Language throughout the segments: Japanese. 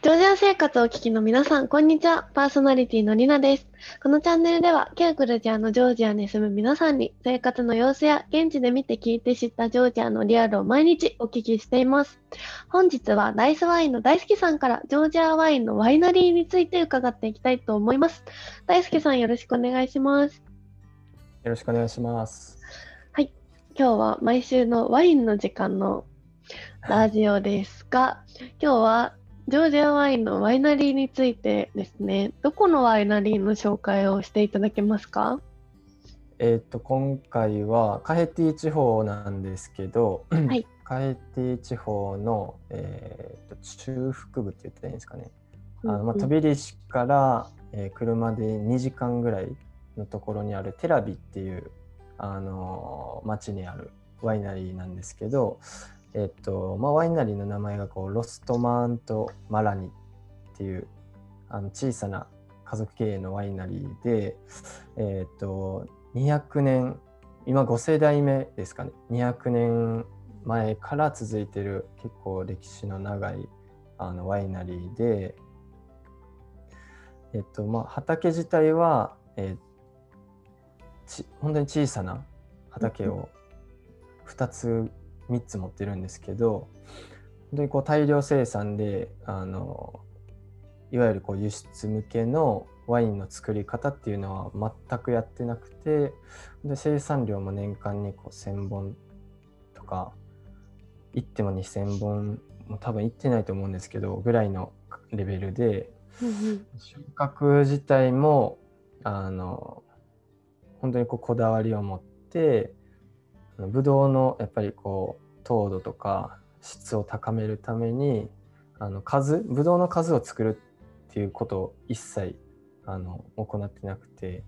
ジョージア生活をお聞きの皆さん、こんにちは。パーソナリティのりなです。このチャンネルでは、旧クルジアのジョージアに住む皆さんに、生活の様子や現地で見て聞いて知ったジョージアのリアルを毎日お聞きしています。本日は、ライスワインの大好きさんから、ジョージアワインのワイナリーについて伺っていきたいと思います。大好きさん、よろしくお願いします。よろしくお願いします。はい。今日は毎週のワインの時間のラジオですが、今日はジョージアワインのワイナリーについてですね、どこのワイナリーの紹介をしていただけますか？えっ、と今回はカヘティ地方なんですけど、はい、カヘティ地方の、えーと、中腹部って言ったらいいんですかね、あのまあ、飛び石から、えー、車で2時間ぐらいのところにあるテラビっていう、あのー、町にあるワイナリーなんですけど、えっとまあ、ワイナリーの名前がこうロストマーント・マラニっていうあの小さな家族経営のワイナリーで、えっと200年今5世代目ですかね。200年前から続いてる結構歴史の長いあのワイナリーで、えっとまあ、畑自体は、えー、ち本当に小さな畑を2つ3つ持ってるんですけど本当にこう大量生産であのいわゆるこう輸出向けのワインの作り方っていうのは全くやってなくてで生産量も年間にこう1,000本とかいっても2,000本も多分いってないと思うんですけどぐらいのレベルで収穫自体もあの本当にこうこだわりを持ってブドウのやっぱりこう糖度とか質を高めるためにあの数ブドウの数を作るっていうことを一切あの行ってなくて、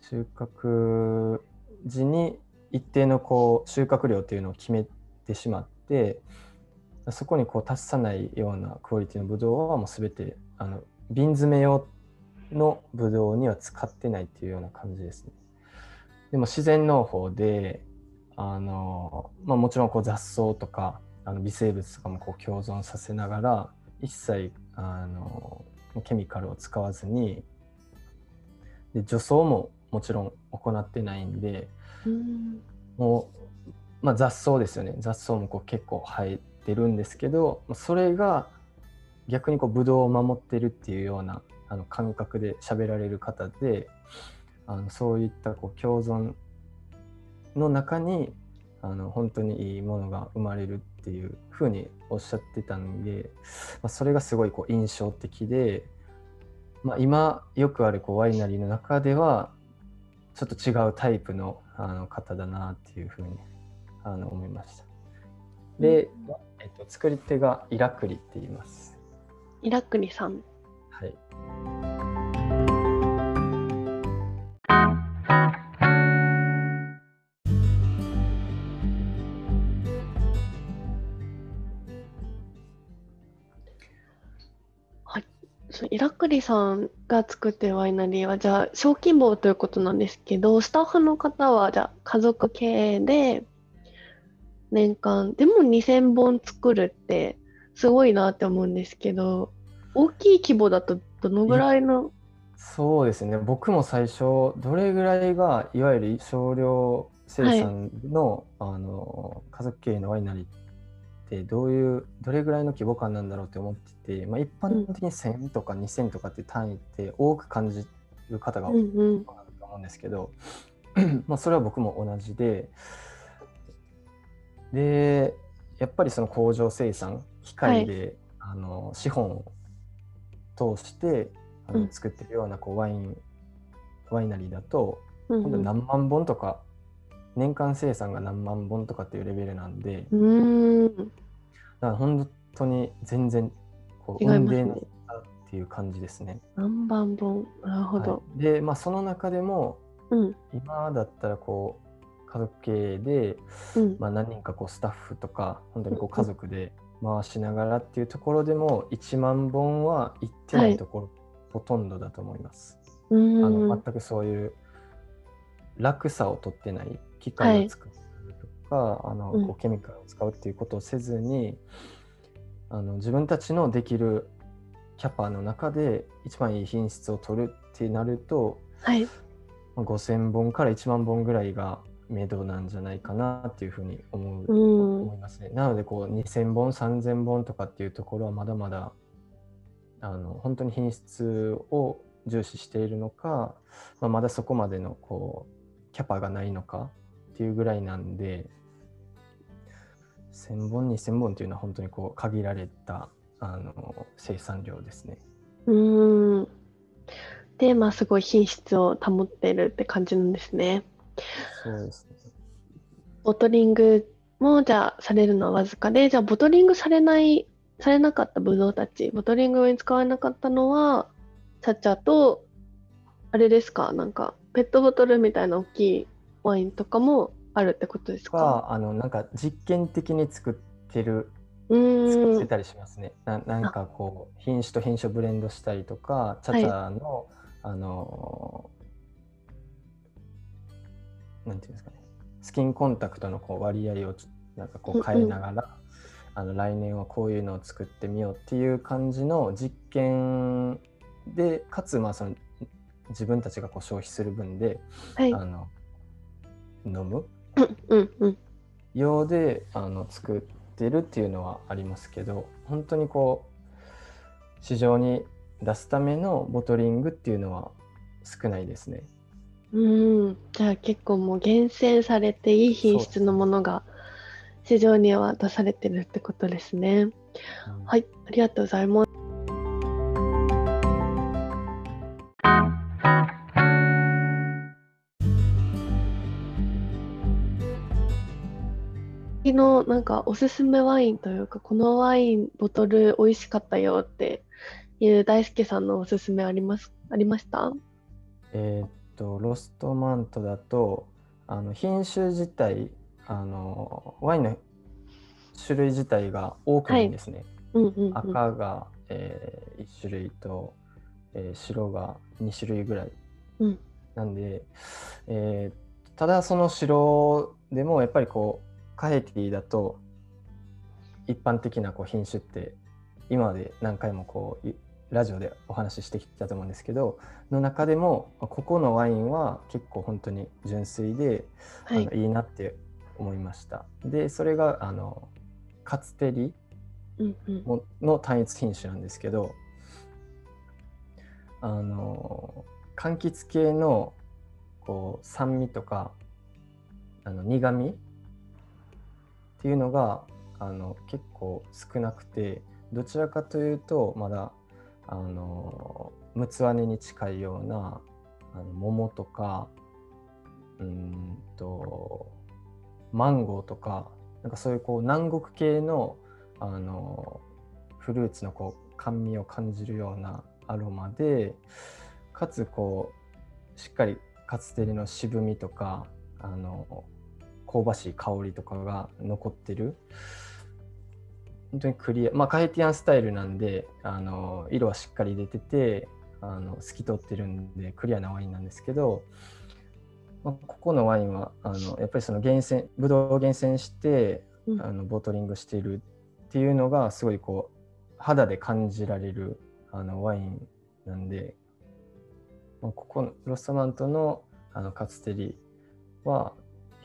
収穫時に一定のこう収穫量っていうのを決めてしまってそこにこう達さないようなクオリティのブドウはもう全てあの瓶詰め用のブドウには使ってないっていうような感じですね。でも自然農法であの、まあ、もちろんこう雑草とかあの微生物とかもこう共存させながら一切あのケミカルを使わずにで除草ももちろん行ってないんで、ん、もう、まあ、雑草ですよね。雑草もこう結構生えてるんですけどそれが逆にこうブドウを守ってるっていうようなあの感覚で喋られる方であのそういったこう共存の中にあの本当にいいものが生まれるっていうふうにおっしゃってたんで、まあ、それがすごいこう印象的で、まあ、今よくあるこうワイナリーの中ではちょっと違うタイプのあの方だなっていうふうにあの思いました。で、えっと、作り手がイラクリって言います。イラクリさん。イラクリさんが作ってるワイナリーはじゃあ小規模ということなんですけどスタッフの方はじゃあ家族経営で年間でも2000本作るってすごいなって思うんですけど大きい規模だとどのぐらいの？そうですね。僕も最初どれぐらいがいわゆる少量生産のはい、あの家族経営のワイナリーってどういうどれぐらいの規模感なんだろうって思ってて、まあ、一般的に1000とか2000とかって単位って多く感じる方が多いと思うんですけど、うんうん、まあそれは僕も同じででやっぱりその工場生産機械で、はい、あの資本を通してあの作ってるようなこうワイン、ワイナリーだと、うん、何万本とか年間生産が何万本とかっていうレベルなんで、うんだから本当に全然こう運命っていう感じですね。何万本。なるほど。はい、でまあその中でも、うん、今だったらこう家族経営で、うん、まあ、何人かこうスタッフとか本当にこう家族で回しながらっていうところでも1万本はいってないところ、はい、ほとんどだと思います。あの全くそういう楽さを取ってない機械を作る。とか、はい、あのこうケミカルを使うっていうことをせずに、あの自分たちのできるキャパの中で一番いい品質を取るってなると、はい。まあ5000本から1万本ぐらいが目処なんじゃないかなっていうふうに思う、うん。思いますね。なのでこう2000本3000本とかっていうところはまだまだあの本当に品質を重視しているのか、まあ、まだそこまでのこうキャパがないのかっていうぐらいなんで1000本2000本っていうのは本当にこう限られたあの生産量ですね。うん。で、まあ、すごい品質を保ってるって感じなんですね。そうですね。ボトリングも、じゃあ、されるのはわずかで、じゃあ、ボトリングされない、されなかったブドウたち、ボトリングに使われなかったのは、チャチャと、あれですか、なんか、ペットボトルみたいな大きいワインとかもあるってことですか？があのなんか実験的に作ってる。作ってたりしますね。ななんかこう品種と品種をブレンドしたりとか、チャチャの、あのなんていうんですかね、スキンコンタクトのこう割合をなんかこう変えながら、あの来年はこういうのを作ってみようっていう感じの実験で、かつまあその自分たちがこう消費する分で、はい。あの飲む？用であの作ってるっていうのはありますけど本当にこう市場に出すためのボトリングっていうのは少ないですね。うん。じゃあ、結構もう厳選されていい品質のものが市場には出されてるってことですね。うんはい、ありがとうございます。昨日なんかおすすめワインというかこのワインボトル美味しかったよっていう大輔さんのおすすめあります？ありました？えーっとロストマントだとあの品種自体あのワインの種類自体が多くないんですね。うんうんうん。赤が、え1種類と、えー白が2種類ぐらいうんなんで、えーただその白でもやっぱりこうカヘティだと一般的なこう品種って今まで何回もこういラジオでお話ししてきたと思うんですけどの中でもここのワインは結構本当に純粋で、はいあのいいなって思いました。でそれがあのカツテリの単一品種なんですけどあの柑橘系のこう酸味とかあの苦味っていうのがあの結構少なくてどちらかというとまだあのムツワネに近いようなあの桃とかうんとマンゴーとかなんかそういうこう南国系のあのフルーツのこう甘味を感じるようなアロマでかつこうしっかりカツテリの渋みとかあの香ばしい香りとかが残ってる。本当にクリアまあカヘティアンスタイルなんであの色はしっかり出ててあの透き通ってるんでクリアなワインなんですけど、まあ、ここのワインはあのやっぱりその厳選ブドウを厳選してうん。あのボトリングしているっていうのがすごいこう肌で感じられるあのワインなんで、まあ、ここのロストマントのあのカツテリは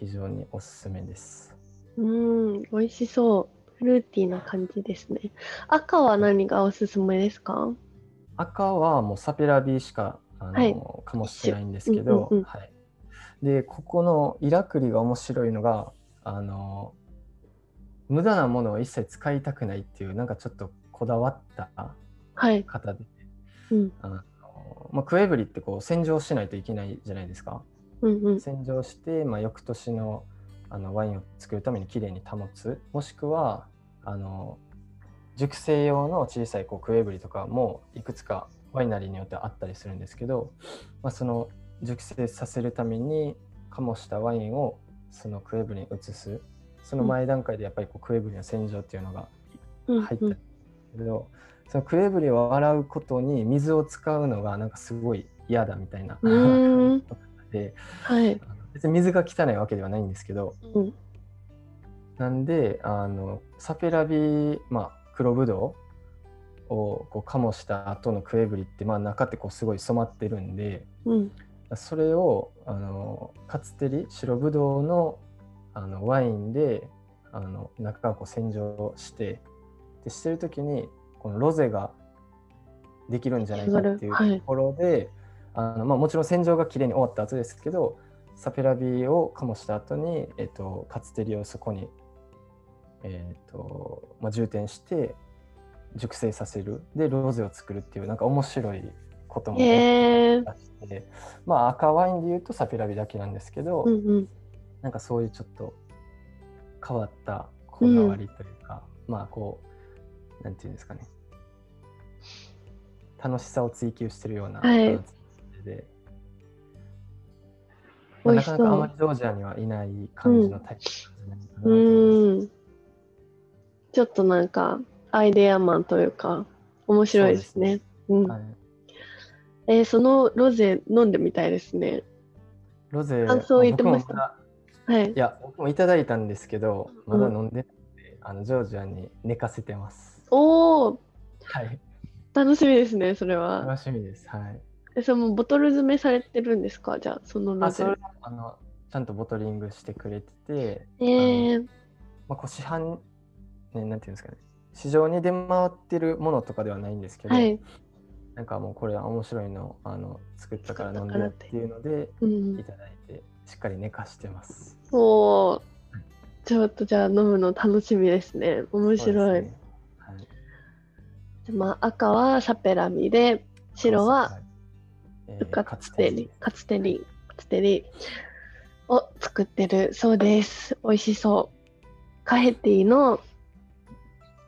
非常におすすめです。うん、美味しそう。フルーティーな感じですね。赤は何がおすすめですか？赤はもうサペラビーしかあの、はいかもしれないんですけど、うんうんうんはい、でここのイラクリが面白いのがあの無駄なものを一切使いたくないっていうなんかちょっとこだわったはい。方でうん、あの、まあ、クエブリってこう洗浄しないといけないじゃないですか。洗浄して、まあ、翌年のあのワインを作るためにきれいに保つ。もしくはあの熟成用の小さいこうクエブリとかもいくつかワイナリーによってあったりするんですけど、まあ、その熟成させるために醸したワインをそのクエブリに移す。その前段階でやっぱりこうクエブリの洗浄っていうのがうん入ったんですけど、そのクエブリを洗うことに水を使うのがなんかすごい嫌だみたいな うーん感じではい。別に水が汚いわけではないんですけどうん、なんであのサペラビまあ黒ぶどうをこう醸した後のクエブリって、まあ、中ってこうすごい染まってるんでうん。それをあのカツテリ白ぶどうのあのワインであの中をこう洗浄してでしてる時にこのロゼができるんじゃないかっていうはいところで、あのまあ、もちろん洗浄がきれいに終わった後ですけどサペラビを醸した後に、えっと、カツテリをそこに、えっとまあ、充填して熟成させる。でロゼを作るっていうなんか面白いこともへえ。出して、まあ赤ワインで言うとサペラビだけなんですけど、うんうん。なんかそういうちょっと変わったこだわりというか、まあこうなんていうんですかね。楽しさを追求してるようなはいあの作りで、まあなかなかあまりジョージアにはいない感じのタイプなんうん。ちょっとなんか、アイデアマンというか、面白いですね。うん。はいえーそのロゼ飲んでみたいですね。ロゼ感想言ってました？はいい。や僕もいただいたんですけどまだ飲んでなくて、あのジョージアに寝かせてますおお、はい楽しみですね、それは。楽しみですはいえ、そのボトル詰めされてるんですか？じゃあ、そのロゼあそれ。あのちゃんとボトリングしてくれてて、えー、まあ、こう市販、ね、なんていうんですかね市場に出回ってるものとかではないんですけど、はい。なんかもうこれは面白いのあの作ったから飲んでよってていうのでうんい。ただいてしっかり寝かしてます。おーちょっとじゃあ飲むの楽しみですね。面白い。ねはいでまあ、赤はサペラミで、白は、えーカカツテリ、カツテリ、カツテリを作ってるそうです。美味しそう。カヘティの、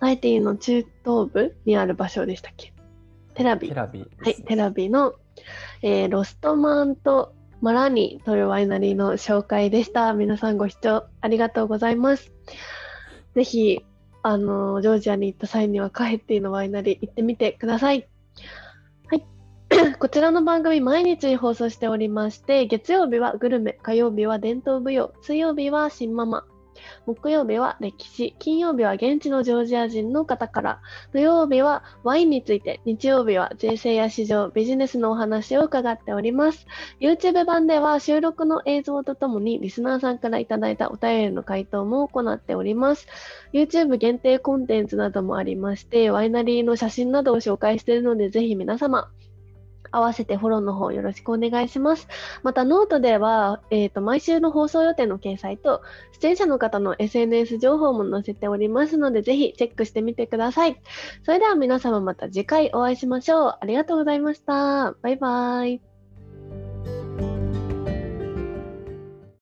カヘティの中東部にある場所でしたっけ？テラビ。テラビはい、テラビの、えーロストマント・マラニというワイナリーの紹介でした。皆さんご視聴ありがとうございます。ぜひ、あのジョージアに行った際にはカヘッティのワイナリー行ってみてください。こちらの番組毎日放送しておりまして、月曜日はグルメ、火曜日は伝統舞踊、水曜日は新ママ、木曜日は歴史、金曜日は現地のジョージア人の方から、土曜日はワインについて、日曜日は税制や市場、ビジネスのお話を伺っております。YouTube 版では収録の映像とともにリスナーさんからいただいたお便りの回答も行っております。YouTube 限定コンテンツなどもありまして、ワイナリーの写真などを紹介しているので、ぜひ皆様、合わせてフォローの方よろしくお願いします。またノートでは、えーと毎週の放送予定の掲載と出演者の方の SNS 情報も載せておりますのでぜひチェックしてみてください。それでは皆様また次回お会いしましょう。ありがとうございました。バイバイ。